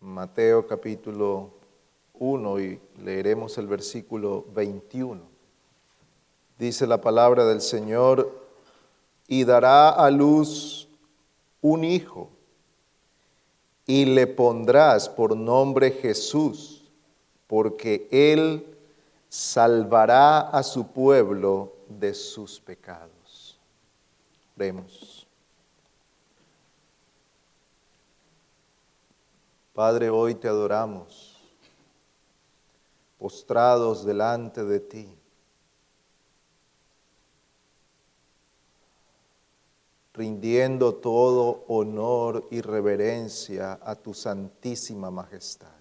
Mateo capítulo 1 y leeremos el versículo 21. Dice la palabra del Señor, y dará a luz un hijo, y le pondrás por nombre Jesús, porque él salvará a su pueblo de sus pecados. Oremos. Padre, hoy te adoramos, postrados delante de ti. rindiendo todo honor y reverencia a tu santísima majestad.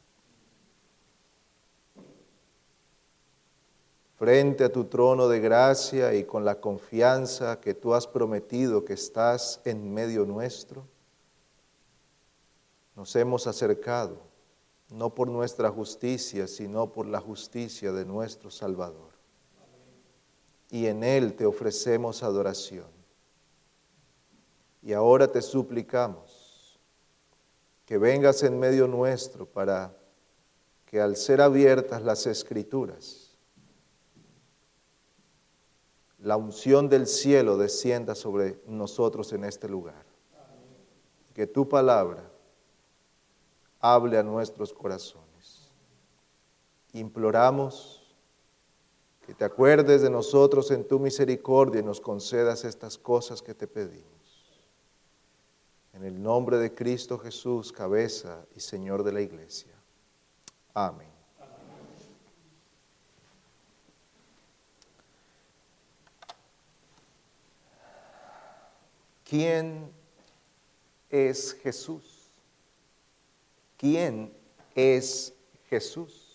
Frente a tu trono de gracia y con la confianza que tú has prometido que estás en medio nuestro, nos hemos acercado, no por nuestra justicia, sino por la justicia de nuestro Salvador. Y en Él te ofrecemos adoración. Y ahora te suplicamos que vengas en medio nuestro para que al ser abiertas las escrituras, la unción del cielo descienda sobre nosotros en este lugar. Que tu palabra hable a nuestros corazones. Imploramos que te acuerdes de nosotros en tu misericordia y nos concedas estas cosas que te pedimos. En el nombre de Cristo Jesús, cabeza y Señor de la iglesia. Amén. ¿Quién es Jesús? ¿Quién es Jesús?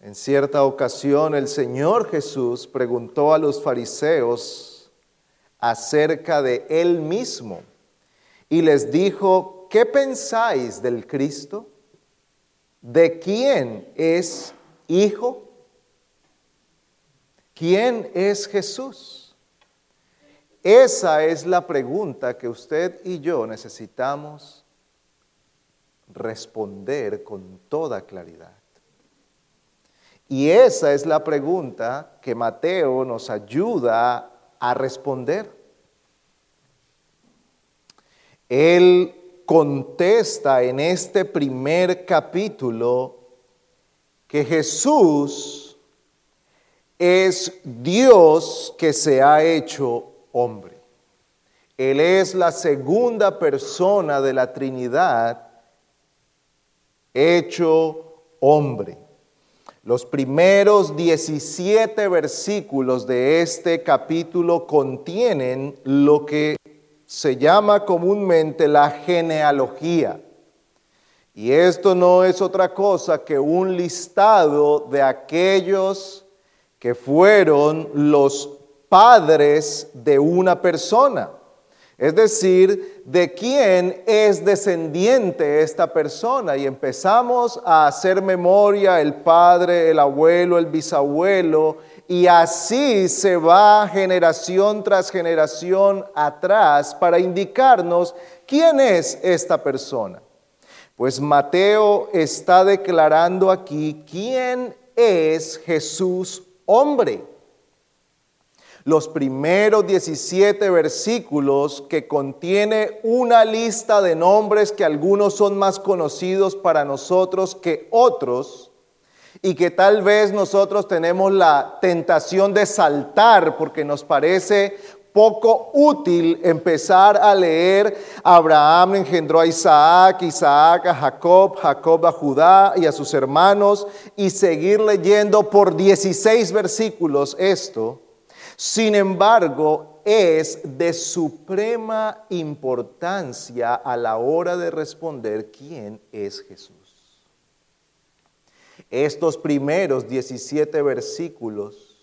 En cierta ocasión el Señor Jesús preguntó a los fariseos acerca de él mismo y les dijo, ¿qué pensáis del Cristo? ¿De quién es hijo? ¿Quién es Jesús? Esa es la pregunta que usted y yo necesitamos responder con toda claridad. Y esa es la pregunta que Mateo nos ayuda a responder. Él contesta en este primer capítulo que Jesús es Dios que se ha hecho hombre. Él es la segunda persona de la Trinidad hecho hombre. Los primeros 17 versículos de este capítulo contienen lo que se llama comúnmente la genealogía. Y esto no es otra cosa que un listado de aquellos que fueron los padres de una persona. Es decir, de quién es descendiente esta persona. Y empezamos a hacer memoria el padre, el abuelo, el bisabuelo, y así se va generación tras generación atrás para indicarnos quién es esta persona. Pues Mateo está declarando aquí quién es Jesús hombre los primeros 17 versículos que contiene una lista de nombres que algunos son más conocidos para nosotros que otros y que tal vez nosotros tenemos la tentación de saltar porque nos parece poco útil empezar a leer. Abraham engendró a Isaac, Isaac a Jacob, Jacob a Judá y a sus hermanos y seguir leyendo por 16 versículos esto sin embargo, es de suprema importancia a la hora de responder quién es Jesús. Estos primeros 17 versículos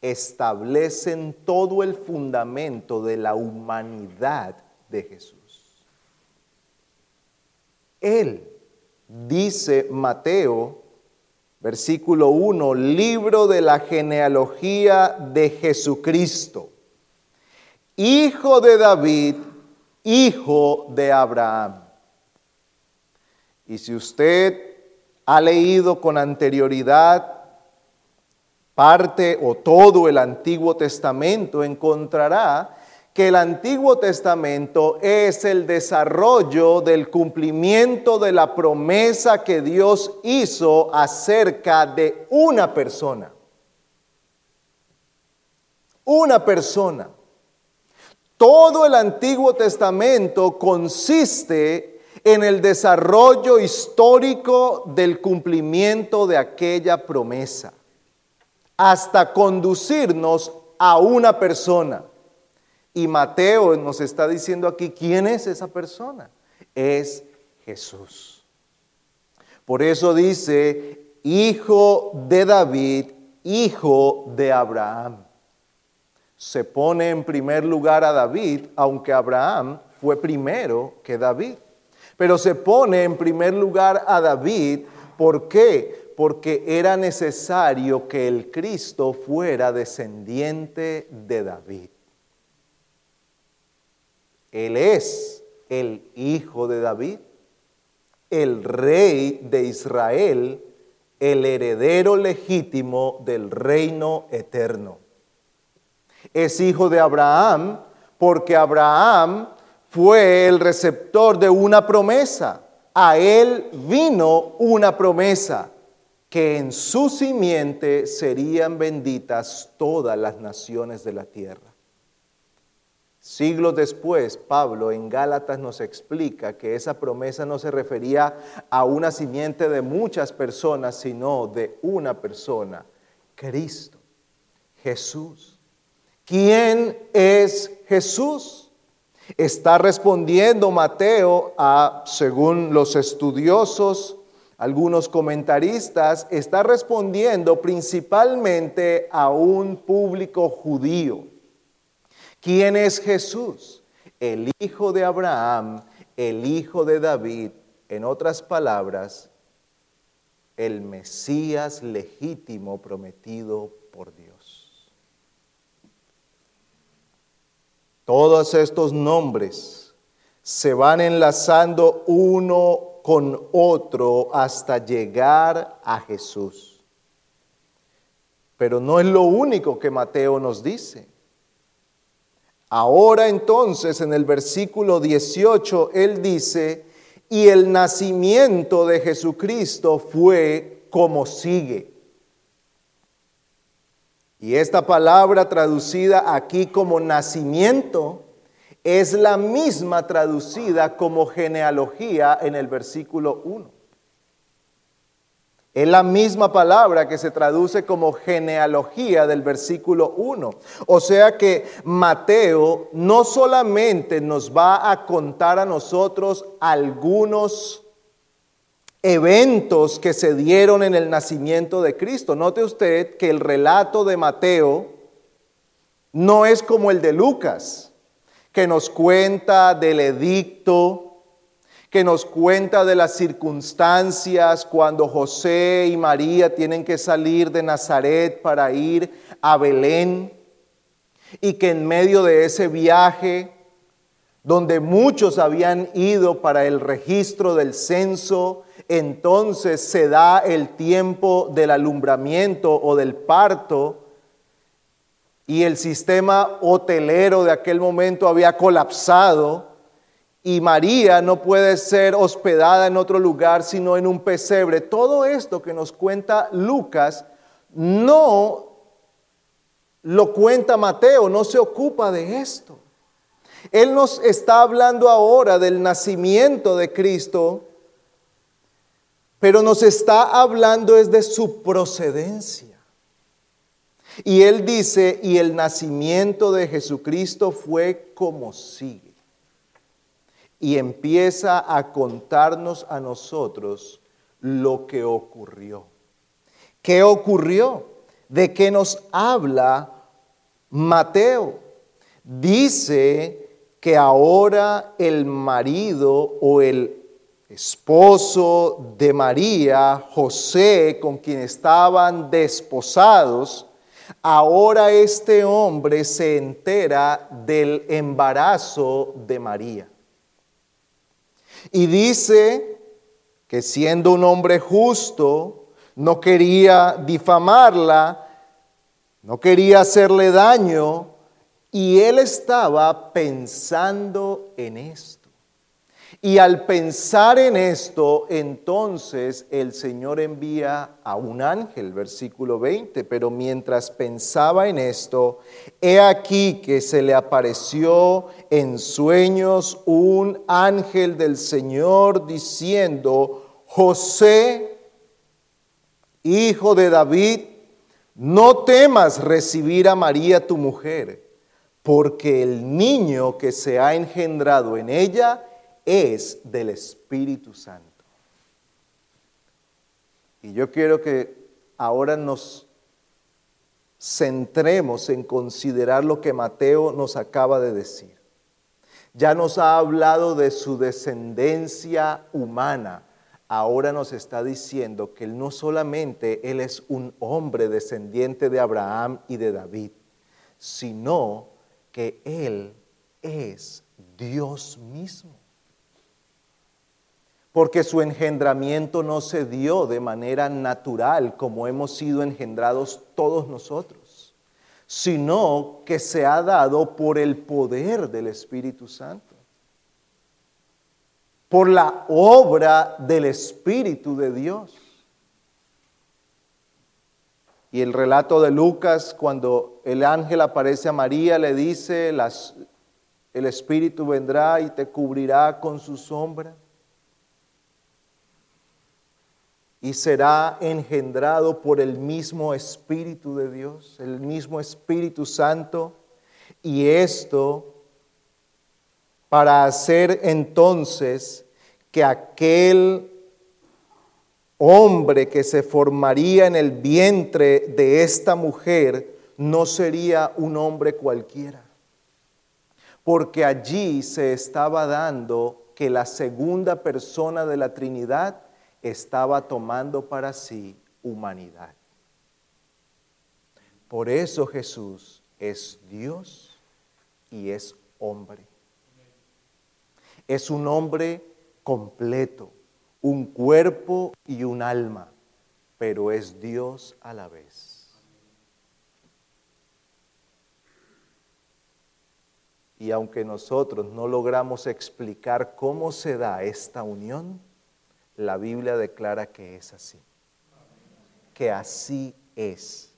establecen todo el fundamento de la humanidad de Jesús. Él, dice Mateo, Versículo 1, libro de la genealogía de Jesucristo, hijo de David hijo de Abraham. Y si usted ha leído con anterioridad parte o todo el Antiguo Testamento, encontrará que el Antiguo Testamento es el desarrollo del cumplimiento de la promesa que Dios hizo acerca de una persona. Una persona. Todo el Antiguo Testamento consiste en el desarrollo histórico del cumplimiento de aquella promesa, hasta conducirnos a una persona. Y Mateo nos está diciendo aquí, ¿quién es esa persona? Es Jesús. Por eso dice, hijo de David, hijo de Abraham. Se pone en primer lugar a David, aunque Abraham fue primero que David. Pero se pone en primer lugar a David, ¿por qué? Porque era necesario que el Cristo fuera descendiente de David. Él es el hijo de David, el rey de Israel, el heredero legítimo del reino eterno. Es hijo de Abraham porque Abraham fue el receptor de una promesa. A él vino una promesa que en su simiente serían benditas todas las naciones de la tierra. Siglos después, Pablo en Gálatas nos explica que esa promesa no se refería a una simiente de muchas personas, sino de una persona, Cristo, Jesús. ¿Quién es Jesús? Está respondiendo Mateo a, según los estudiosos, algunos comentaristas, está respondiendo principalmente a un público judío ¿Quién es Jesús? El hijo de Abraham, el hijo de David, en otras palabras, el Mesías legítimo prometido por Dios. Todos estos nombres se van enlazando uno con otro hasta llegar a Jesús. Pero no es lo único que Mateo nos dice. Ahora entonces en el versículo 18 él dice, y el nacimiento de Jesucristo fue como sigue. Y esta palabra traducida aquí como nacimiento es la misma traducida como genealogía en el versículo 1. Es la misma palabra que se traduce como genealogía del versículo 1. O sea que Mateo no solamente nos va a contar a nosotros algunos eventos que se dieron en el nacimiento de Cristo. Note usted que el relato de Mateo no es como el de Lucas, que nos cuenta del edicto que nos cuenta de las circunstancias cuando José y María tienen que salir de Nazaret para ir a Belén y que en medio de ese viaje, donde muchos habían ido para el registro del censo, entonces se da el tiempo del alumbramiento o del parto y el sistema hotelero de aquel momento había colapsado y María no puede ser hospedada en otro lugar sino en un pesebre. Todo esto que nos cuenta Lucas no lo cuenta Mateo, no se ocupa de esto. Él nos está hablando ahora del nacimiento de Cristo, pero nos está hablando es de su procedencia. Y él dice, y el nacimiento de Jesucristo fue como sigue y empieza a contarnos a nosotros lo que ocurrió. ¿Qué ocurrió? ¿De qué nos habla Mateo? Dice que ahora el marido o el esposo de María, José, con quien estaban desposados, ahora este hombre se entera del embarazo de María. Y dice que siendo un hombre justo, no quería difamarla, no quería hacerle daño, y él estaba pensando en esto. Y al pensar en esto, entonces el Señor envía a un ángel, versículo 20, pero mientras pensaba en esto, he aquí que se le apareció en sueños un ángel del Señor diciendo, José, hijo de David, no temas recibir a María tu mujer, porque el niño que se ha engendrado en ella, es del Espíritu Santo. Y yo quiero que ahora nos centremos en considerar lo que Mateo nos acaba de decir. Ya nos ha hablado de su descendencia humana. Ahora nos está diciendo que él no solamente él es un hombre descendiente de Abraham y de David, sino que él es Dios mismo porque su engendramiento no se dio de manera natural como hemos sido engendrados todos nosotros, sino que se ha dado por el poder del Espíritu Santo, por la obra del Espíritu de Dios. Y el relato de Lucas, cuando el ángel aparece a María, le dice, el Espíritu vendrá y te cubrirá con su sombra y será engendrado por el mismo Espíritu de Dios, el mismo Espíritu Santo, y esto para hacer entonces que aquel hombre que se formaría en el vientre de esta mujer no sería un hombre cualquiera, porque allí se estaba dando que la segunda persona de la Trinidad estaba tomando para sí humanidad. Por eso Jesús es Dios y es hombre. Es un hombre completo, un cuerpo y un alma, pero es Dios a la vez. Y aunque nosotros no logramos explicar cómo se da esta unión, la Biblia declara que es así. Que así es.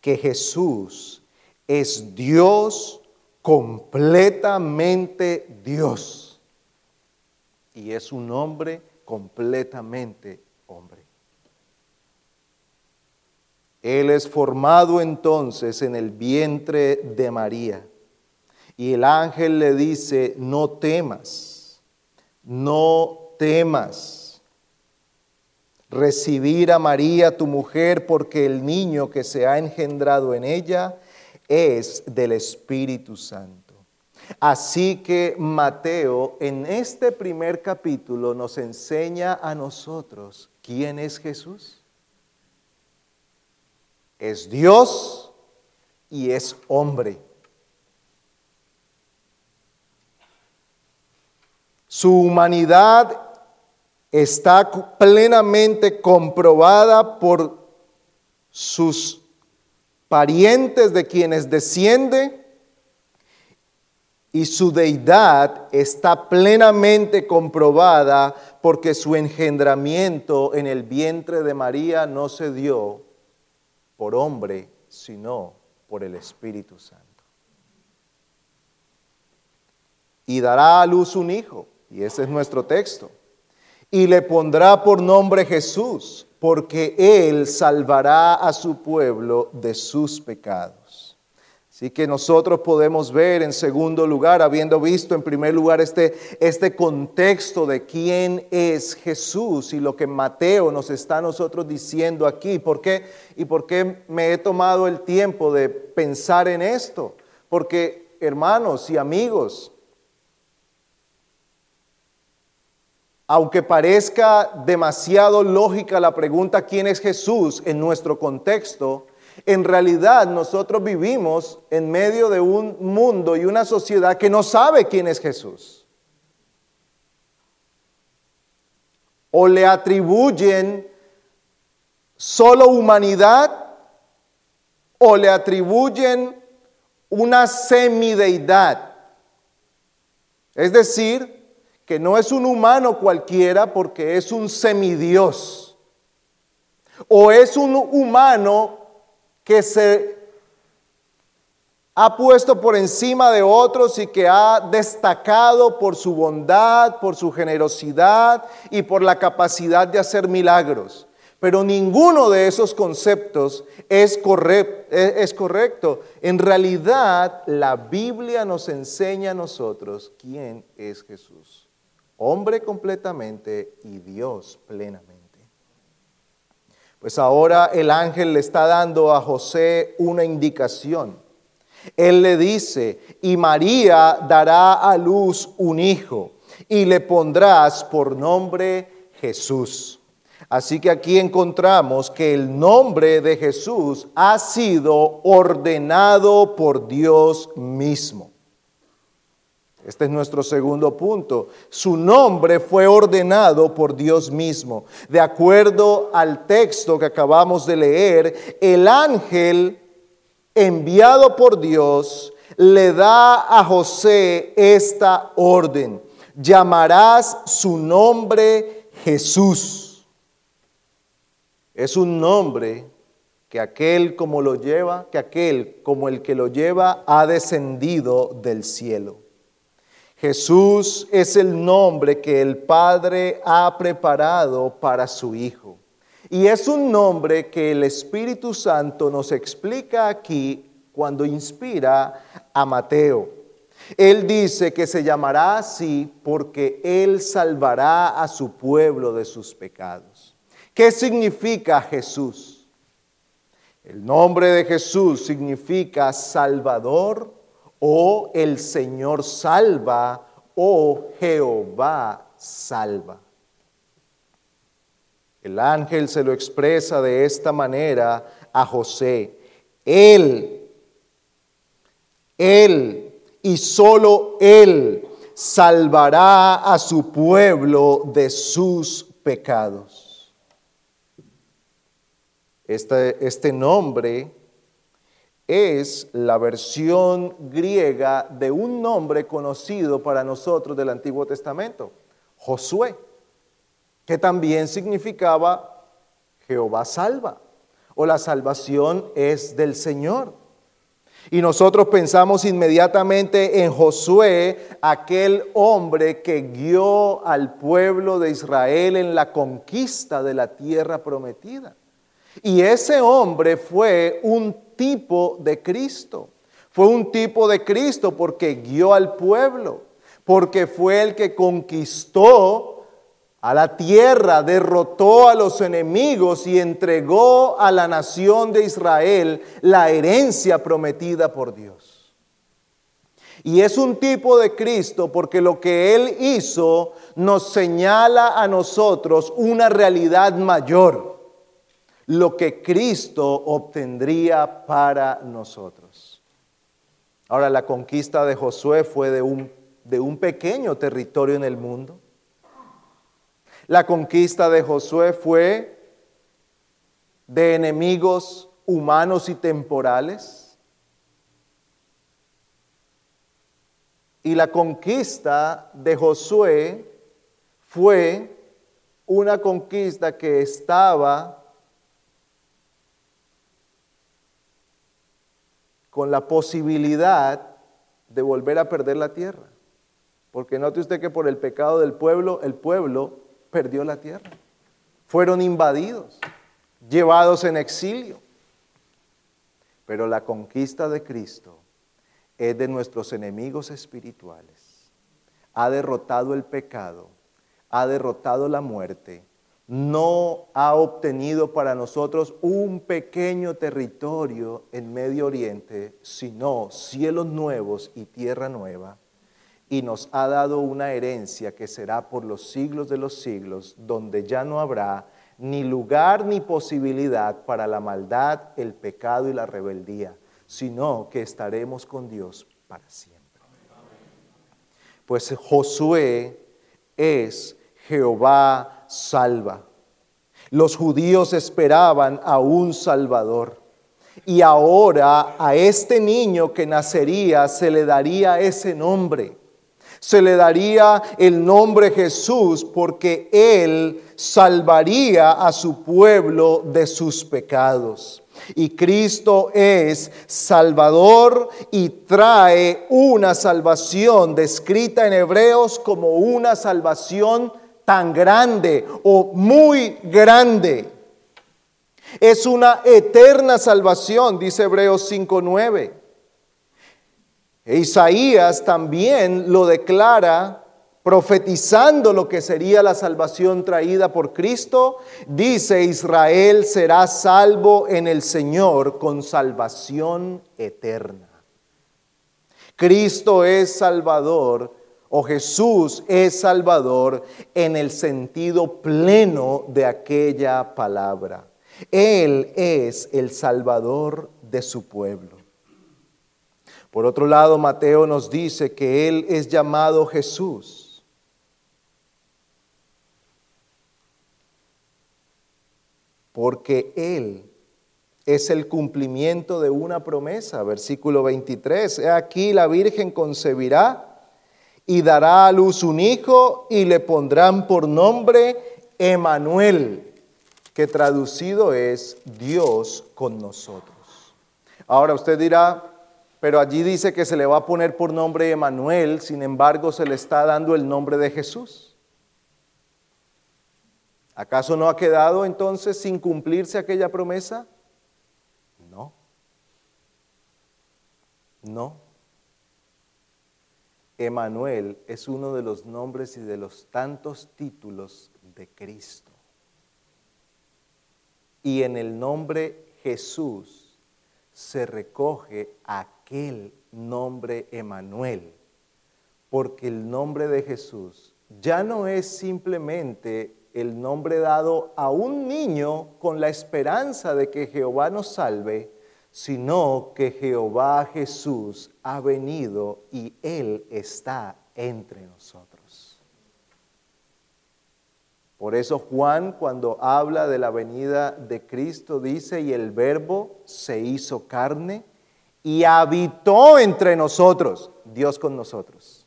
Que Jesús es Dios completamente Dios. Y es un hombre completamente hombre. Él es formado entonces en el vientre de María. Y el ángel le dice, no temas, no temas recibir a María tu mujer porque el niño que se ha engendrado en ella es del Espíritu Santo. Así que Mateo en este primer capítulo nos enseña a nosotros quién es Jesús. Es Dios y es hombre. Su humanidad está plenamente comprobada por sus parientes de quienes desciende y su deidad está plenamente comprobada porque su engendramiento en el vientre de María no se dio por hombre, sino por el Espíritu Santo. Y dará a luz un hijo, y ese es nuestro texto y le pondrá por nombre Jesús, porque él salvará a su pueblo de sus pecados. Así que nosotros podemos ver en segundo lugar, habiendo visto en primer lugar este, este contexto de quién es Jesús y lo que Mateo nos está nosotros diciendo aquí. ¿Por qué? ¿Y por qué me he tomado el tiempo de pensar en esto? Porque, hermanos y amigos, Aunque parezca demasiado lógica la pregunta ¿quién es Jesús en nuestro contexto? En realidad nosotros vivimos en medio de un mundo y una sociedad que no sabe quién es Jesús. o le atribuyen solo humanidad o le atribuyen una semideidad. Es decir, que no es un humano cualquiera porque es un semidios. O es un humano que se ha puesto por encima de otros y que ha destacado por su bondad, por su generosidad y por la capacidad de hacer milagros. Pero ninguno de esos conceptos es, correcto. En realidad, la Biblia nos enseña a nosotros quién es Jesús. Hombre completamente y Dios plenamente. Pues ahora el ángel le está dando a José una indicación. Él le dice, y María dará a luz un hijo, y le pondrás por nombre Jesús. Así que aquí encontramos que el nombre de Jesús ha sido ordenado por Dios mismo. Este es nuestro segundo punto. Su nombre fue ordenado por Dios mismo. De acuerdo al texto que acabamos de leer, el ángel enviado por Dios le da a José esta orden. Llamarás su nombre Jesús. Es un nombre que aquel como lo lleva, que aquel como el que lo lleva ha descendido del cielo. Jesús es el nombre que el Padre ha preparado para su Hijo. Y es un nombre que el Espíritu Santo nos explica aquí cuando inspira a Mateo. Él dice que se llamará así porque Él salvará a su pueblo de sus pecados. ¿Qué significa Jesús? El nombre de Jesús significa Salvador o el Señor salva, o Jehová salva. El ángel se lo expresa de esta manera a José. Él, Él y solo Él salvará a su pueblo de sus pecados. Este, este nombre es la versión griega de un nombre conocido para nosotros del Antiguo Testamento, Josué, que también significaba Jehová salva o la salvación es del Señor. Y nosotros pensamos inmediatamente en Josué, aquel hombre que guió al pueblo de Israel en la conquista de la tierra prometida. Y ese hombre fue un tipo de Cristo. Fue un tipo de Cristo porque guió al pueblo, porque fue el que conquistó a la tierra, derrotó a los enemigos y entregó a la nación de Israel la herencia prometida por Dios. Y es un tipo de Cristo porque lo que Él hizo nos señala a nosotros una realidad mayor lo que Cristo obtendría para nosotros. Ahora, la conquista de Josué fue de un, de un pequeño territorio en el mundo. La conquista de Josué fue de enemigos humanos y temporales. Y la conquista de Josué fue una conquista que estaba con la posibilidad de volver a perder la tierra. Porque note usted que por el pecado del pueblo, el pueblo perdió la tierra. Fueron invadidos, llevados en exilio. Pero la conquista de Cristo es de nuestros enemigos espirituales. Ha derrotado el pecado, ha derrotado la muerte no ha obtenido para nosotros un pequeño territorio en Medio Oriente, sino cielos nuevos y tierra nueva, y nos ha dado una herencia que será por los siglos de los siglos, donde ya no habrá ni lugar ni posibilidad para la maldad, el pecado y la rebeldía, sino que estaremos con Dios para siempre. Pues Josué es Jehová salva. Los judíos esperaban a un Salvador. Y ahora a este niño que nacería se le daría ese nombre. Se le daría el nombre Jesús porque él salvaría a su pueblo de sus pecados. Y Cristo es Salvador y trae una salvación descrita en Hebreos como una salvación tan grande o muy grande. Es una eterna salvación, dice Hebreos 5.9. E Isaías también lo declara profetizando lo que sería la salvación traída por Cristo, dice Israel será salvo en el Señor con salvación eterna. Cristo es Salvador o Jesús es Salvador en el sentido pleno de aquella palabra. Él es el Salvador de su pueblo. Por otro lado, Mateo nos dice que Él es llamado Jesús. Porque Él es el cumplimiento de una promesa. Versículo 23. He aquí la Virgen concebirá y dará a luz un hijo y le pondrán por nombre Emanuel, que traducido es Dios con nosotros. Ahora usted dirá, pero allí dice que se le va a poner por nombre Emanuel, sin embargo se le está dando el nombre de Jesús. ¿Acaso no ha quedado entonces sin cumplirse aquella promesa? No. No. Emanuel es uno de los nombres y de los tantos títulos de Cristo. Y en el nombre Jesús se recoge aquel nombre Emanuel, porque el nombre de Jesús ya no es simplemente el nombre dado a un niño con la esperanza de que Jehová nos salve, sino que Jehová Jesús ha venido y Él está entre nosotros. Por eso Juan cuando habla de la venida de Cristo dice, y el verbo se hizo carne y habitó entre nosotros, Dios con nosotros.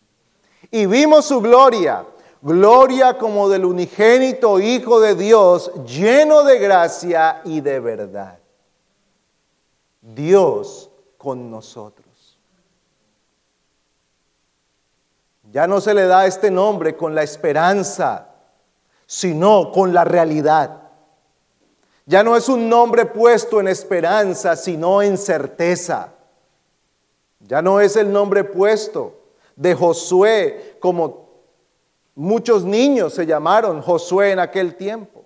Y vimos su gloria, gloria como del unigénito Hijo de Dios, lleno de gracia y de verdad. Dios con nosotros. Ya no se le da este nombre con la esperanza, sino con la realidad. Ya no es un nombre puesto en esperanza, sino en certeza. Ya no es el nombre puesto de Josué como muchos niños se llamaron Josué en aquel tiempo,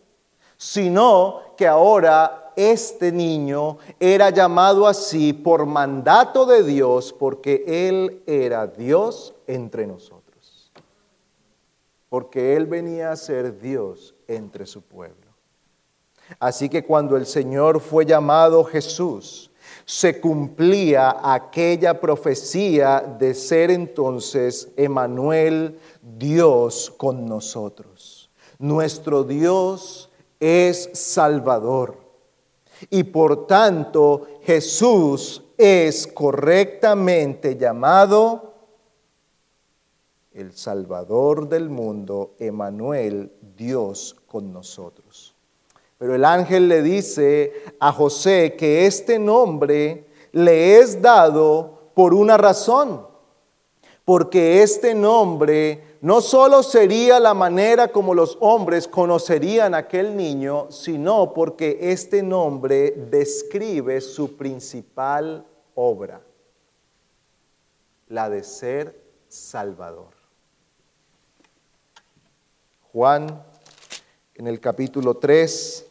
sino que ahora este niño era llamado así por mandato de Dios porque Él era Dios entre nosotros. Porque Él venía a ser Dios entre su pueblo. Así que cuando el Señor fue llamado Jesús, se cumplía aquella profecía de ser entonces Emanuel, Dios con nosotros. Nuestro Dios es Salvador. Y por tanto Jesús es correctamente llamado el Salvador del mundo, Emanuel, Dios con nosotros. Pero el ángel le dice a José que este nombre le es dado por una razón, porque este nombre no solo sería la manera como los hombres conocerían a aquel niño, sino porque este nombre describe su principal obra, la de ser Salvador. Juan, en el capítulo 3,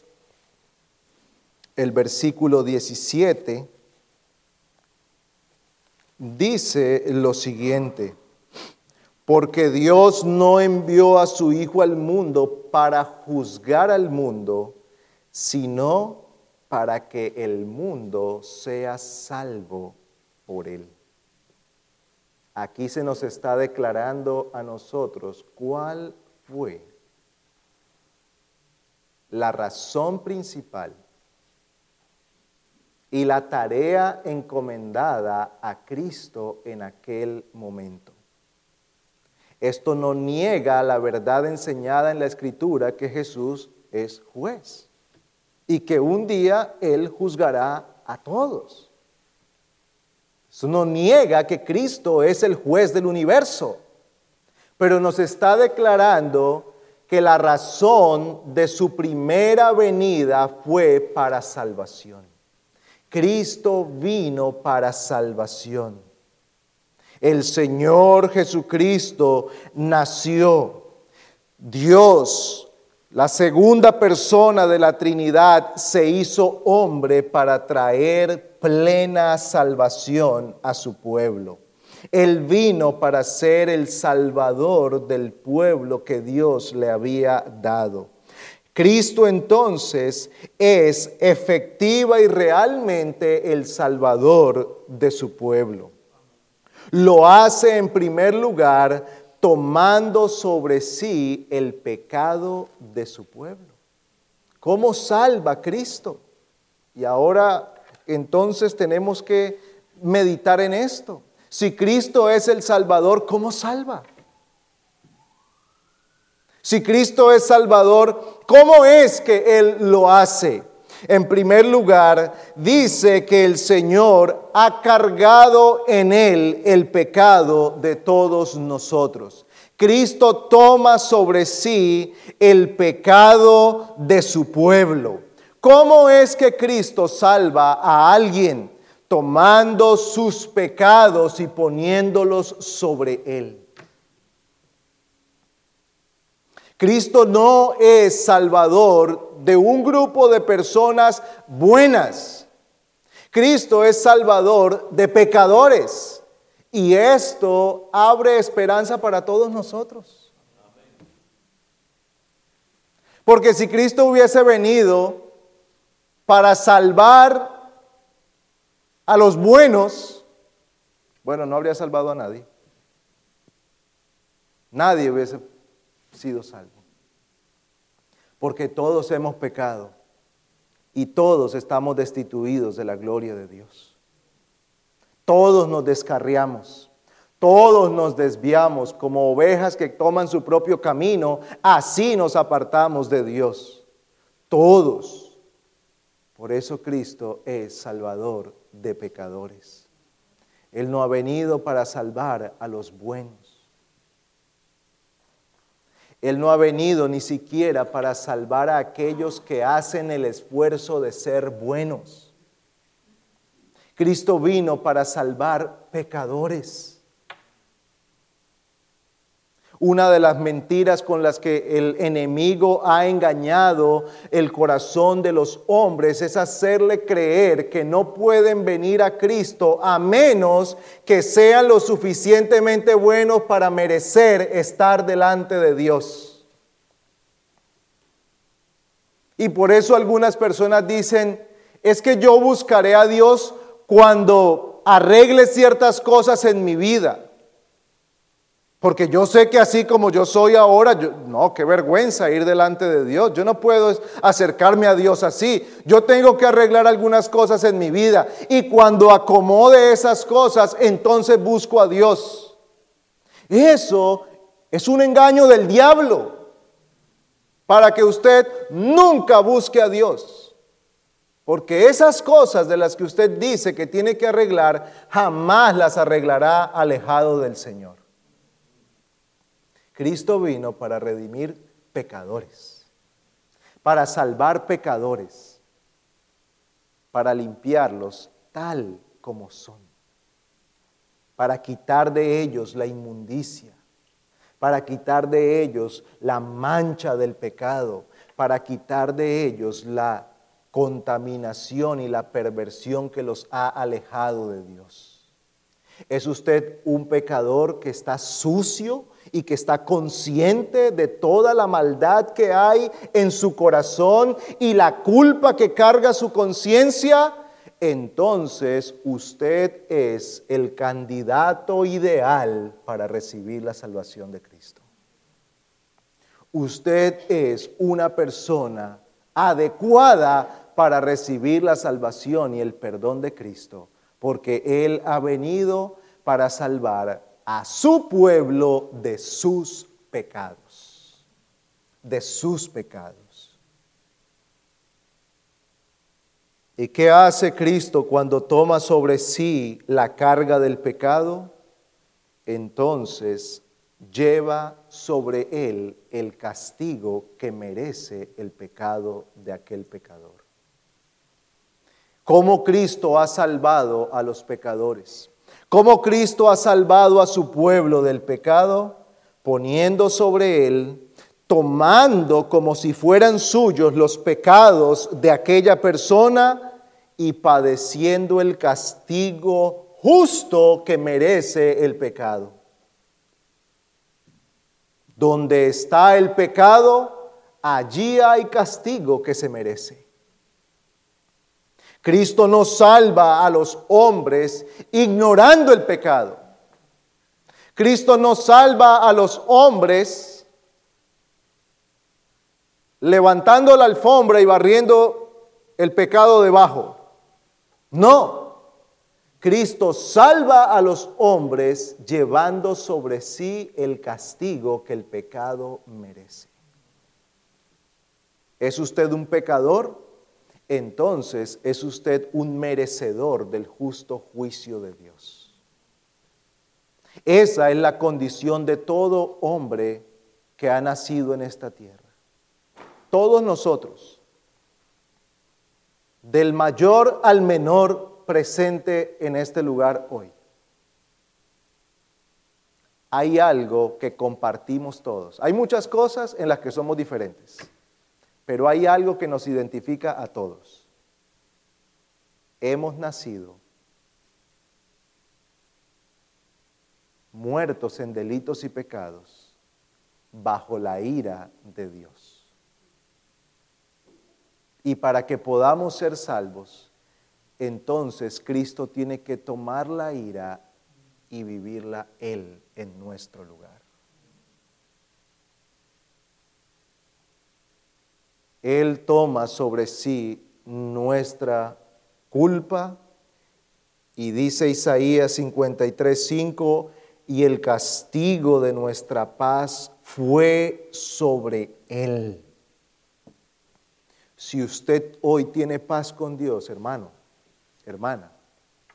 el versículo 17, dice lo siguiente porque Dios no envió a su Hijo al mundo para juzgar al mundo, sino para que el mundo sea salvo por él. Aquí se nos está declarando a nosotros cuál fue la razón principal y la tarea encomendada a Cristo en aquel momento. Esto no niega la verdad enseñada en la Escritura que Jesús es juez y que un día Él juzgará a todos. Eso no niega que Cristo es el juez del universo, pero nos está declarando que la razón de su primera venida fue para salvación. Cristo vino para salvación. El Señor Jesucristo nació. Dios, la segunda persona de la Trinidad, se hizo hombre para traer plena salvación a su pueblo. Él vino para ser el salvador del pueblo que Dios le había dado. Cristo entonces es efectiva y realmente el salvador de su pueblo. Lo hace en primer lugar tomando sobre sí el pecado de su pueblo. ¿Cómo salva Cristo? Y ahora entonces tenemos que meditar en esto. Si Cristo es el Salvador, ¿cómo salva? Si Cristo es Salvador, ¿cómo es que Él lo hace? En primer lugar, dice que el Señor ha cargado en Él el pecado de todos nosotros. Cristo toma sobre sí el pecado de su pueblo. ¿Cómo es que Cristo salva a alguien? Tomando sus pecados y poniéndolos sobre Él. Cristo no es salvador de un grupo de personas buenas. Cristo es salvador de pecadores. Y esto abre esperanza para todos nosotros. Porque si Cristo hubiese venido para salvar a los buenos, bueno, no habría salvado a nadie. Nadie hubiese sido salvo. Porque todos hemos pecado y todos estamos destituidos de la gloria de Dios. Todos nos descarriamos, todos nos desviamos como ovejas que toman su propio camino, así nos apartamos de Dios. Todos. Por eso Cristo es salvador de pecadores. Él no ha venido para salvar a los buenos. Él no ha venido ni siquiera para salvar a aquellos que hacen el esfuerzo de ser buenos. Cristo vino para salvar pecadores. Una de las mentiras con las que el enemigo ha engañado el corazón de los hombres es hacerle creer que no pueden venir a Cristo a menos que sean lo suficientemente buenos para merecer estar delante de Dios. Y por eso algunas personas dicen, es que yo buscaré a Dios cuando arregle ciertas cosas en mi vida. Porque yo sé que así como yo soy ahora, no, qué vergüenza ir delante de Dios. Yo no puedo acercarme a Dios así. Yo tengo que arreglar algunas cosas en mi vida. Y cuando acomode esas cosas, entonces busco a Dios. Eso es un engaño del diablo para que usted nunca busque a Dios. Porque esas cosas de las que usted dice que tiene que arreglar, jamás las arreglará alejado del Señor. Cristo vino para redimir pecadores, para salvar pecadores, para limpiarlos tal como son, para quitar de ellos la inmundicia, para quitar de ellos la mancha del pecado, para quitar de ellos la contaminación y la perversión que los ha alejado de Dios. ¿Es usted un pecador que está sucio y que está consciente de toda la maldad que hay en su corazón y la culpa que carga su conciencia, entonces usted es el candidato ideal para recibir la salvación de Cristo. Usted es una persona adecuada para recibir la salvación y el perdón de Cristo, porque Él ha venido para salvar a su pueblo de sus pecados, de sus pecados. ¿Y qué hace Cristo cuando toma sobre sí la carga del pecado? Entonces lleva sobre él el castigo que merece el pecado de aquel pecador. Cómo Cristo ha salvado a los pecadores. Cómo Cristo ha salvado a su pueblo del pecado, poniendo sobre él, tomando como si fueran suyos los pecados de aquella persona y padeciendo el castigo justo que merece el pecado. Donde está el pecado, allí hay castigo que se merece. Cristo no salva a los hombres ignorando el pecado. Cristo no salva a los hombres levantando la alfombra y barriendo el pecado debajo. No. Cristo salva a los hombres llevando sobre sí el castigo que el pecado merece. ¿Es usted un pecador? Entonces es usted un merecedor del justo juicio de Dios. Esa es la condición de todo hombre que ha nacido en esta tierra. Todos nosotros, del mayor al menor, presente en este lugar hoy. Hay algo que compartimos todos. Hay muchas cosas en las que somos diferentes, pero hay algo que nos identifica a todos. Hemos nacido muertos en delitos y pecados bajo la ira de Dios. Y para que podamos ser salvos, entonces Cristo tiene que tomar la ira y vivirla Él en nuestro lugar. Él toma sobre sí nuestra culpa y dice Isaías 53, 5, y el castigo de nuestra paz fue sobre Él. Si usted hoy tiene paz con Dios, hermano, hermana,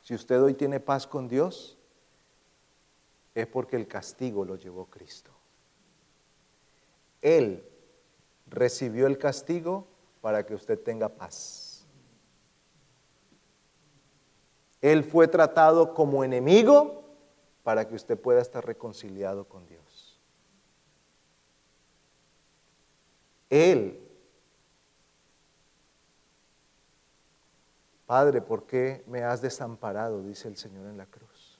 si usted hoy tiene paz con Dios, es porque el castigo lo llevó Cristo. Él recibió el castigo para que usted tenga paz. Él fue tratado como enemigo para que usted pueda estar reconciliado con Dios. Él Padre, ¿por qué me has desamparado? dice el Señor en la cruz.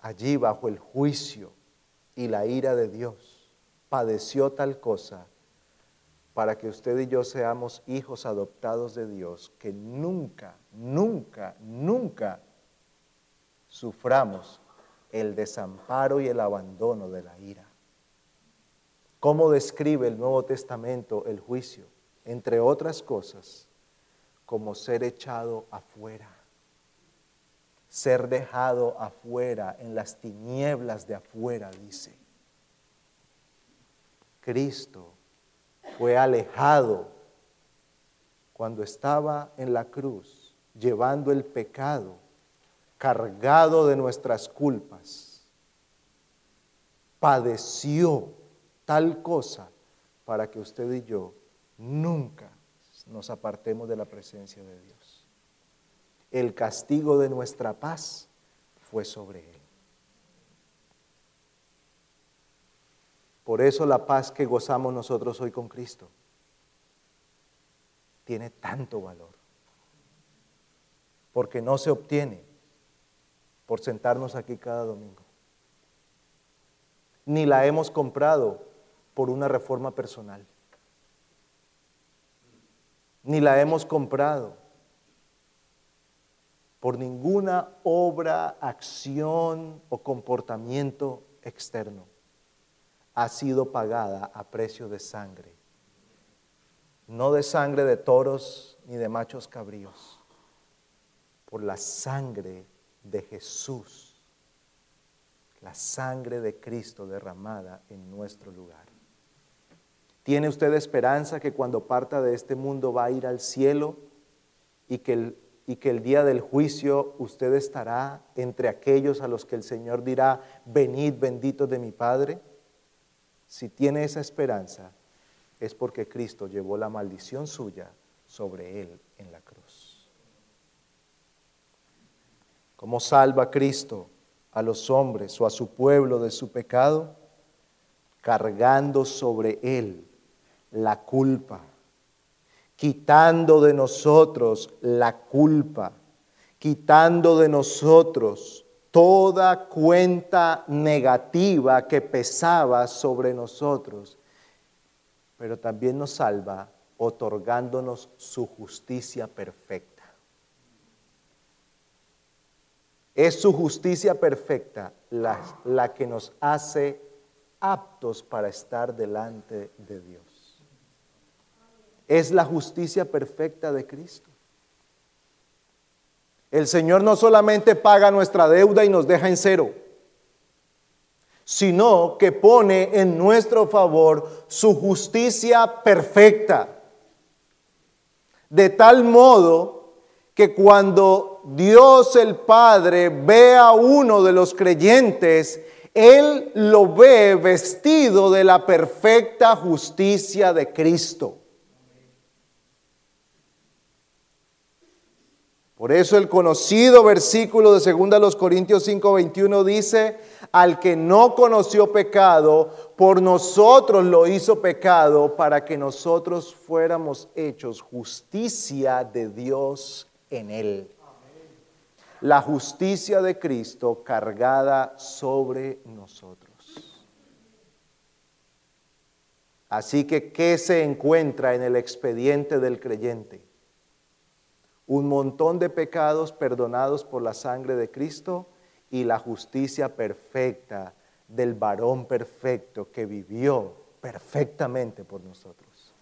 Allí bajo el juicio y la ira de Dios, padeció tal cosa para que usted y yo seamos hijos adoptados de Dios, que nunca, nunca, nunca suframos el desamparo y el abandono de la ira. ¿Cómo describe el Nuevo Testamento el juicio? entre otras cosas, como ser echado afuera, ser dejado afuera, en las tinieblas de afuera, dice. Cristo fue alejado cuando estaba en la cruz, llevando el pecado, cargado de nuestras culpas. Padeció tal cosa para que usted y yo nunca nos apartemos de la presencia de Dios. El castigo de nuestra paz fue sobre él. Por eso la paz que gozamos nosotros hoy con Cristo tiene tanto valor. Porque no se obtiene por sentarnos aquí cada domingo. Ni la hemos comprado por una reforma personal ni la hemos comprado por ninguna obra, acción o comportamiento externo. Ha sido pagada a precio de sangre no de sangre de toros ni de machos cabríos, por la sangre de Jesús, la sangre de Cristo derramada en nuestro lugar. ¿Tiene usted esperanza que cuando parta de este mundo va a ir al cielo y que el, y que el día del juicio usted estará entre aquellos a los que el Señor dirá, venid benditos de mi Padre? Si tiene esa esperanza, es porque Cristo llevó la maldición suya sobre él en la cruz. ¿Cómo salva Cristo a los hombres o a su pueblo de su pecado? Cargando sobre él la culpa, quitando de nosotros la culpa, quitando de nosotros toda cuenta negativa que pesaba sobre nosotros, pero también nos salva otorgándonos su justicia perfecta. Es su justicia perfecta la, la que nos hace aptos para estar delante de Dios es la justicia perfecta de Cristo. El Señor no solamente paga nuestra deuda y nos deja en cero, sino que pone en nuestro favor su justicia perfecta. De tal modo que cuando Dios el Padre ve a uno de los creyentes, Él lo ve vestido de la perfecta justicia de Cristo. Por eso el conocido versículo de 2 Corintios 5:21 dice, al que no conoció pecado, por nosotros lo hizo pecado para que nosotros fuéramos hechos justicia de Dios en él. La justicia de Cristo cargada sobre nosotros. Así que, ¿qué se encuentra en el expediente del creyente? Un montón de pecados perdonados por la sangre de Cristo y la justicia perfecta del varón perfecto que vivió perfectamente por nosotros.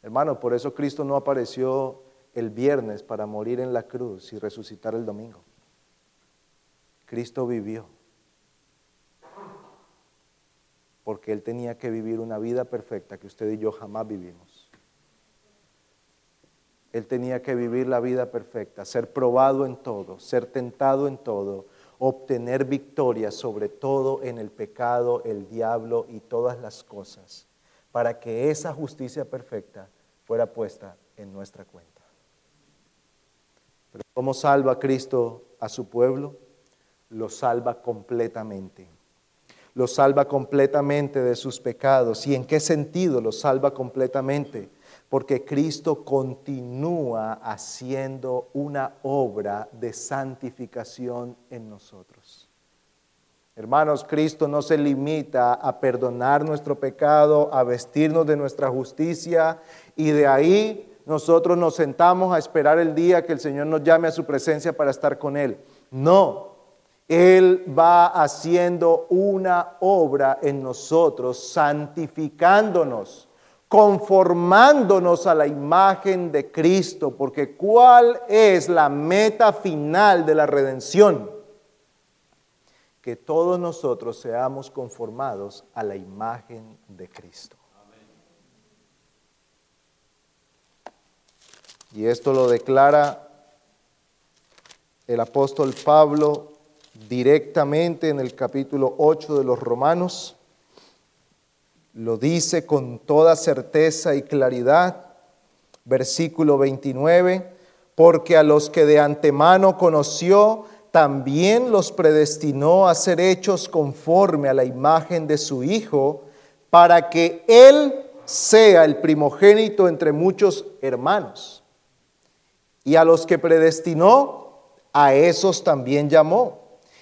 Hermano, por eso Cristo no apareció el viernes para morir en la cruz y resucitar el domingo. Cristo vivió porque Él tenía que vivir una vida perfecta que usted y yo jamás vivimos. Él tenía que vivir la vida perfecta, ser probado en todo, ser tentado en todo, obtener victoria sobre todo en el pecado, el diablo y todas las cosas, para que esa justicia perfecta fuera puesta en nuestra cuenta. Pero ¿cómo salva Cristo a su pueblo? Lo salva completamente. Lo salva completamente de sus pecados. ¿Y en qué sentido lo salva completamente? Porque Cristo continúa haciendo una obra de santificación en nosotros. Hermanos, Cristo no se limita a perdonar nuestro pecado, a vestirnos de nuestra justicia y de ahí nosotros nos sentamos a esperar el día que el Señor nos llame a su presencia para estar con Él. No, Él va haciendo una obra en nosotros, santificándonos conformándonos a la imagen de Cristo, porque ¿cuál es la meta final de la redención? Que todos nosotros seamos conformados a la imagen de Cristo. Y esto lo declara el apóstol Pablo directamente en el capítulo 8 de los Romanos lo dice con toda certeza y claridad. Versículo 29, porque a los que de antemano conoció, también los predestinó a ser hechos conforme a la imagen de su Hijo, para que Él sea el primogénito entre muchos hermanos. Y a los que predestinó, a esos también llamó.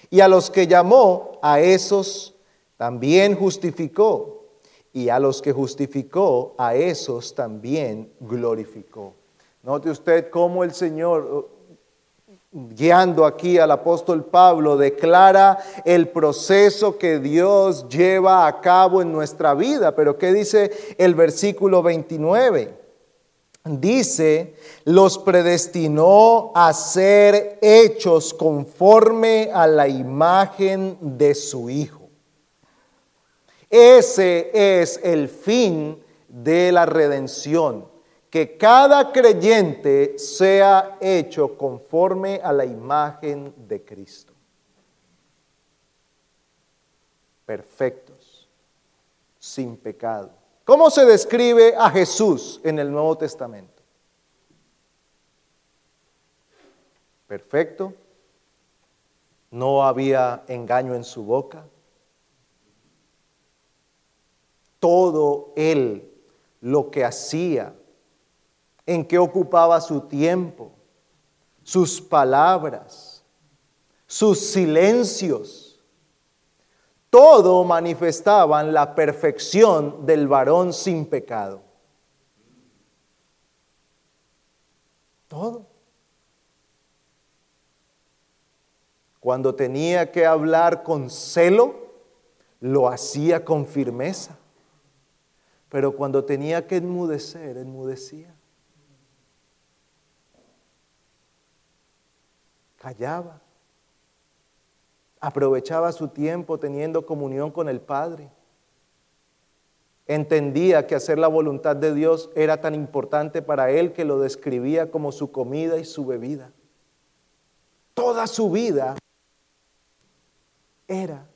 Y a los que llamó, a esos también justificó y a los que justificó, a esos también glorificó. Note usted cómo el Señor, guiando aquí al apóstol Pablo, declara el proceso que Dios lleva a cabo en nuestra vida. Pero ¿qué dice el versículo 29? Dice, los predestinó a ser hechos conforme a la imagen de su Hijo. Ese es el fin de la redención que cada creyente sea hecho conforme a la imagen de Cristo. Perfectos, sin pecado. ¿Cómo se describe a Jesús en el Nuevo Testamento? Perfecto. No había engaño en su boca. Todo él lo que hacía en qué ocupaba su tiempo, sus palabras, sus silencios. Todo manifestaban la perfección del varón sin pecado. Todo. Cuando tenía que hablar con celo, lo hacía con firmeza. Pero cuando tenía que enmudecer, enmudecía. callaba, aprovechaba su tiempo teniendo comunión con el Padre. Entendía que hacer la voluntad de Dios era tan importante para él que lo describía como su comida y su bebida. Toda su vida era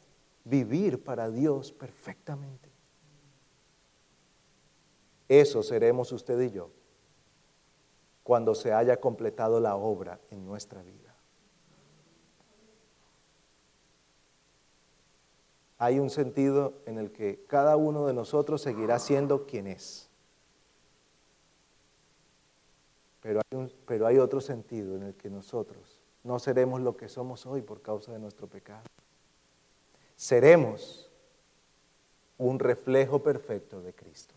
vivir para Dios perfectamente. Eso seremos usted y yo cuando se haya completado la obra en nuestra vida. hay un sentido en el que cada uno de nosotros seguirá siendo quien es. Pero hay, otro sentido en el que nosotros no seremos lo que somos hoy por causa de nuestro pecado. Seremos un reflejo perfecto de Cristo.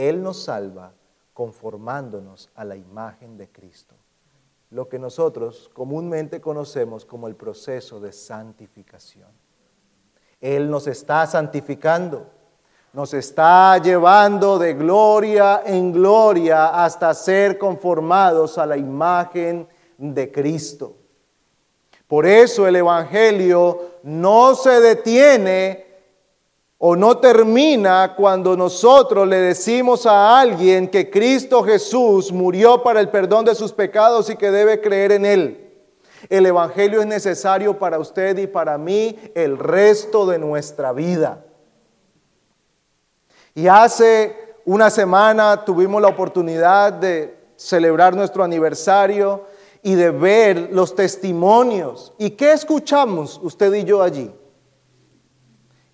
Él nos salva conformándonos a la imagen de Cristo, lo que nosotros comúnmente conocemos como el proceso de santificación. Él nos está santificando, nos está llevando de gloria en gloria hasta ser conformados a la imagen de Cristo. Por eso el Evangelio no se detiene o no termina cuando nosotros le decimos a alguien que Cristo Jesús murió para el perdón de sus pecados y que debe creer en Él. El Evangelio es necesario para usted y para mí el resto de nuestra vida. Y hace una semana tuvimos la oportunidad de celebrar nuestro aniversario y de ver los testimonios. ¿Y qué escuchamos usted y yo allí?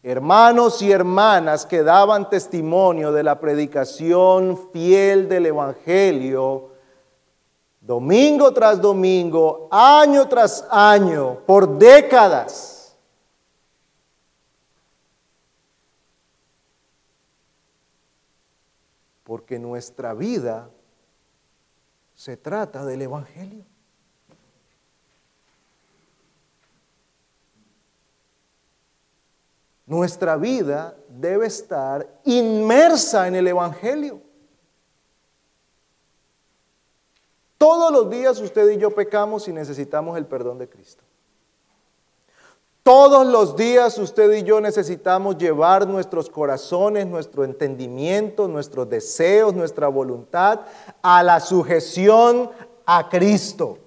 Hermanos y hermanas que daban testimonio de la predicación fiel del Evangelio domingo tras domingo, año tras año, por décadas. Porque nuestra vida se trata del Evangelio. Nuestra vida debe estar inmersa en el Evangelio. Todos los días usted y yo pecamos y necesitamos el perdón de Cristo. Todos los días usted y yo necesitamos llevar nuestros corazones, nuestro entendimiento, nuestros deseos, nuestra voluntad a la sujeción a Cristo.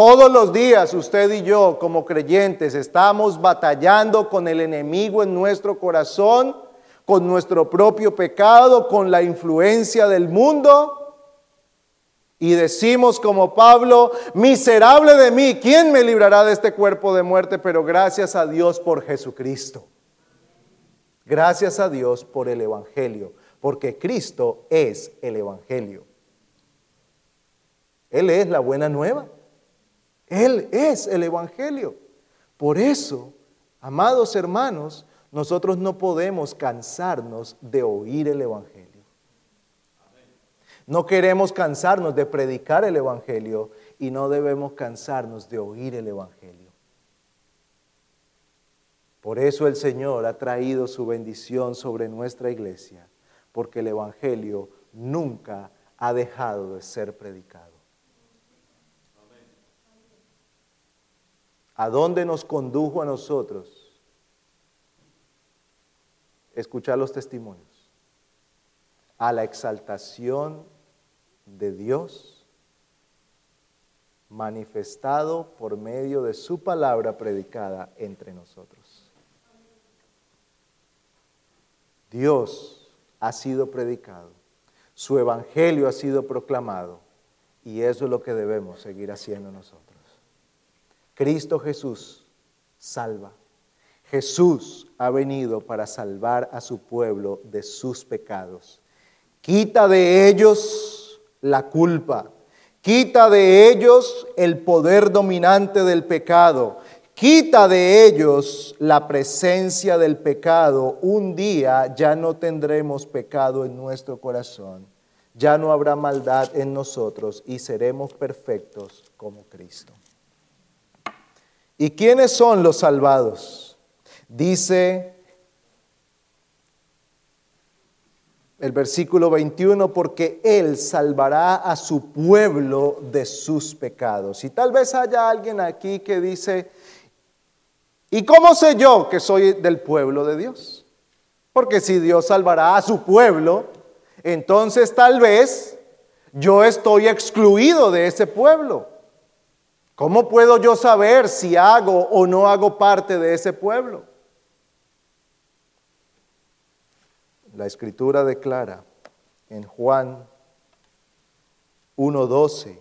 Todos los días usted y yo como creyentes estamos batallando con el enemigo en nuestro corazón, con nuestro propio pecado, con la influencia del mundo y decimos como Pablo, miserable de mí, ¿quién me librará de este cuerpo de muerte? Pero gracias a Dios por Jesucristo. Gracias a Dios por el Evangelio, porque Cristo es el Evangelio. Él es la buena nueva. Él es el Evangelio. Por eso, amados hermanos, nosotros no podemos cansarnos de oír el Evangelio. No queremos cansarnos de predicar el Evangelio y no debemos cansarnos de oír el Evangelio. Por eso el Señor ha traído su bendición sobre nuestra iglesia, porque el Evangelio nunca ha dejado de ser predicado. ¿A dónde nos condujo a nosotros? Escuchar los testimonios. A la exaltación de Dios manifestado por medio de su palabra predicada entre nosotros. Dios ha sido predicado, su evangelio ha sido proclamado y eso es lo que debemos seguir haciendo nosotros. Cristo Jesús salva. Jesús ha venido para salvar a su pueblo de sus pecados. Quita de ellos la culpa. Quita de ellos el poder dominante del pecado. Quita de ellos la presencia del pecado. Un día ya no tendremos pecado en nuestro corazón. Ya no habrá maldad en nosotros y seremos perfectos como Cristo. ¿Y quiénes son los salvados? Dice el versículo 21, porque Él salvará a su pueblo de sus pecados. Y tal vez haya alguien aquí que dice, ¿y cómo sé yo que soy del pueblo de Dios? Porque si Dios salvará a su pueblo, entonces tal vez yo estoy excluido de ese pueblo. ¿Cómo puedo yo saber si hago o no hago parte de ese pueblo? La escritura declara en Juan 1.12,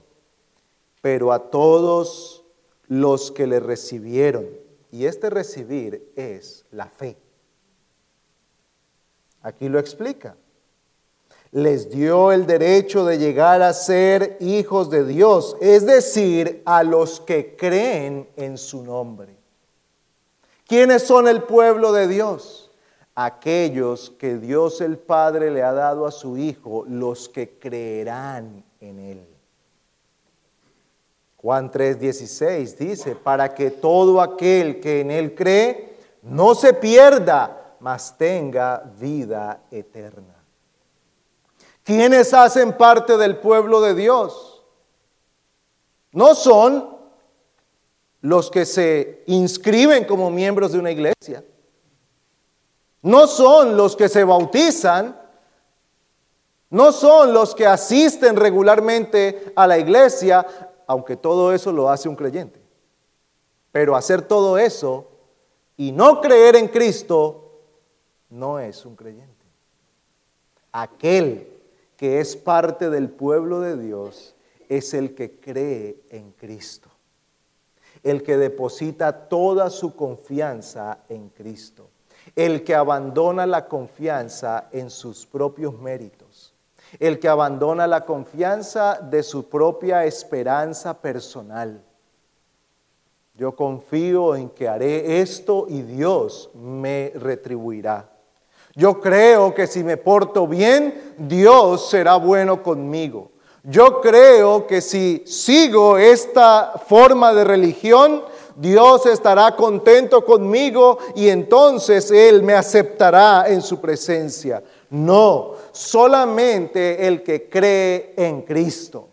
pero a todos los que le recibieron, y este recibir es la fe. Aquí lo explica les dio el derecho de llegar a ser hijos de Dios, es decir, a los que creen en su nombre. ¿Quiénes son el pueblo de Dios? Aquellos que Dios el Padre le ha dado a su Hijo, los que creerán en Él. Juan 3:16 dice, para que todo aquel que en Él cree no se pierda, mas tenga vida eterna. ¿Quiénes hacen parte del pueblo de Dios? No son los que se inscriben como miembros de una iglesia. No son los que se bautizan. No son los que asisten regularmente a la iglesia, aunque todo eso lo hace un creyente. Pero hacer todo eso y no creer en Cristo no es un creyente. Aquel que es parte del pueblo de Dios es el que cree en Cristo, el que deposita toda su confianza en Cristo, el que abandona la confianza en sus propios méritos, el que abandona la confianza de su propia esperanza personal. Yo confío en que haré esto y Dios me retribuirá. Yo creo que si me porto bien, Dios será bueno conmigo. Yo creo que si sigo esta forma de religión, Dios estará contento conmigo y entonces Él me aceptará en su presencia. No, solamente el que cree en Cristo.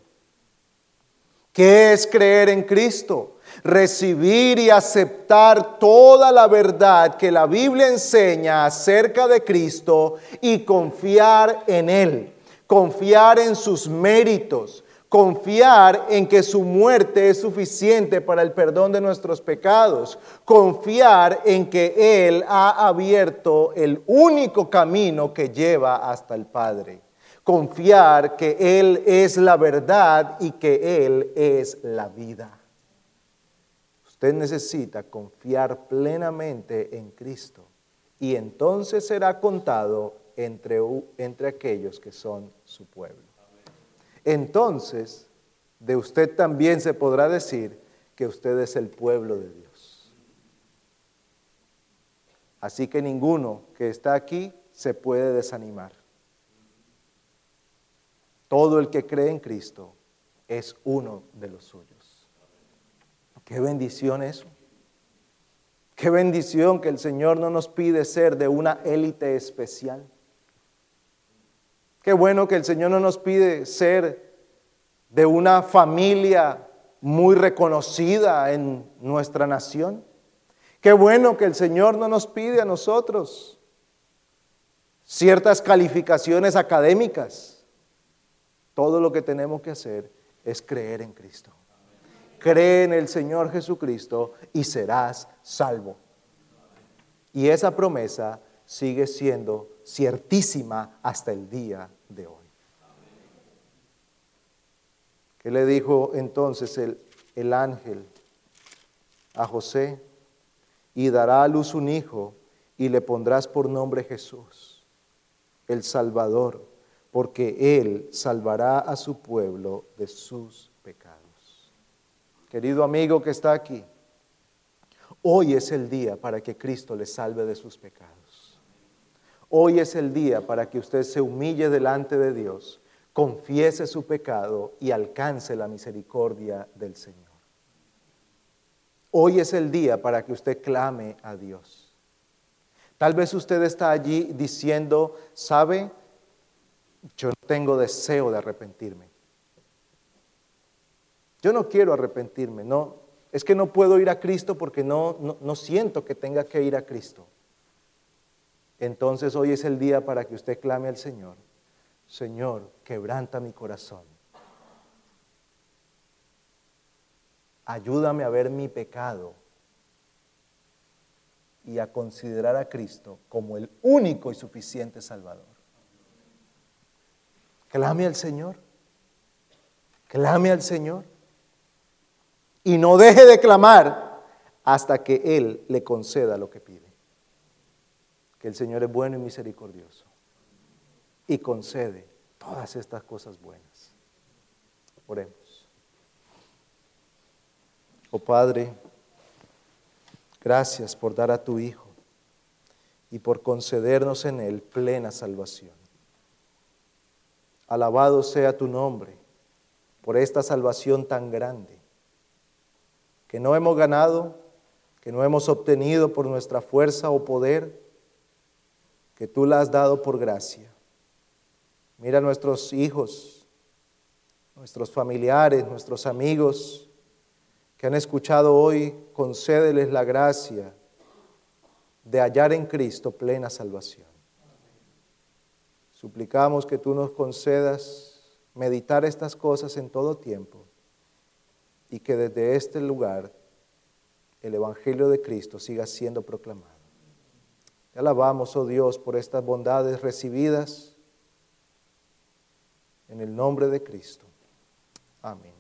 ¿Qué es creer en Cristo? Recibir y aceptar toda la verdad que la Biblia enseña acerca de Cristo y confiar en Él, confiar en sus méritos, confiar en que su muerte es suficiente para el perdón de nuestros pecados, confiar en que Él ha abierto el único camino que lleva hasta el Padre, confiar que Él es la verdad y que Él es la vida. Usted necesita confiar plenamente en Cristo y entonces será contado entre, entre aquellos que son su pueblo. Entonces, de usted también se podrá decir que usted es el pueblo de Dios. Así que ninguno que está aquí se puede desanimar. todo el que cree en Cristo es uno de los suyos. Qué bendición eso. Qué bendición que el Señor no nos pide ser de una élite especial. Qué bueno que el Señor no nos pide ser de una familia muy reconocida en nuestra nación. Qué bueno que el Señor no nos pide a nosotros ciertas calificaciones académicas. Todo lo que tenemos que hacer es creer en Cristo. Cree en el Señor Jesucristo y serás salvo. Y esa promesa sigue siendo ciertísima hasta el día de hoy. ¿Qué le dijo entonces el, el ángel a José? Y dará a luz un hijo y le pondrás por nombre Jesús, el Salvador, porque Él salvará a su pueblo de sus. Querido amigo que está aquí, hoy es el día para que Cristo le salve de sus pecados. Hoy es el día para que usted se humille delante de Dios, confiese su pecado y alcance la misericordia del Señor. Hoy es el día para que usted clame a Dios. Tal vez usted está allí diciendo, ¿sabe? Yo no tengo deseo de arrepentirme. Yo no quiero arrepentirme, no. Es que no puedo ir a Cristo porque no, no, no siento que tenga que ir a Cristo. Entonces hoy es el día para que usted clame al Señor. Señor, quebranta mi corazón. Ayúdame a ver mi pecado y a considerar a Cristo como el único y suficiente Salvador. Clame al Señor. Clame al Señor y no deje de clamar hasta que Él le conceda lo que pide. Que el Señor es bueno y misericordioso y concede todas estas cosas buenas. Oremos. Oh Padre, gracias por dar a tu Hijo y por concedernos en Él plena salvación. Alabado sea tu nombre por esta salvación tan grande que no hemos ganado, que no hemos obtenido por nuestra fuerza o poder, que tú la has dado por gracia. Mira a nuestros hijos, nuestros familiares, nuestros amigos que han escuchado hoy, concédeles la gracia de hallar en Cristo plena salvación. Suplicamos que tú nos concedas meditar estas cosas en todo tiempo y que desde este lugar el Evangelio de Cristo siga siendo proclamado. Te alabamos, oh Dios, por estas bondades recibidas en el nombre de Cristo. Amén.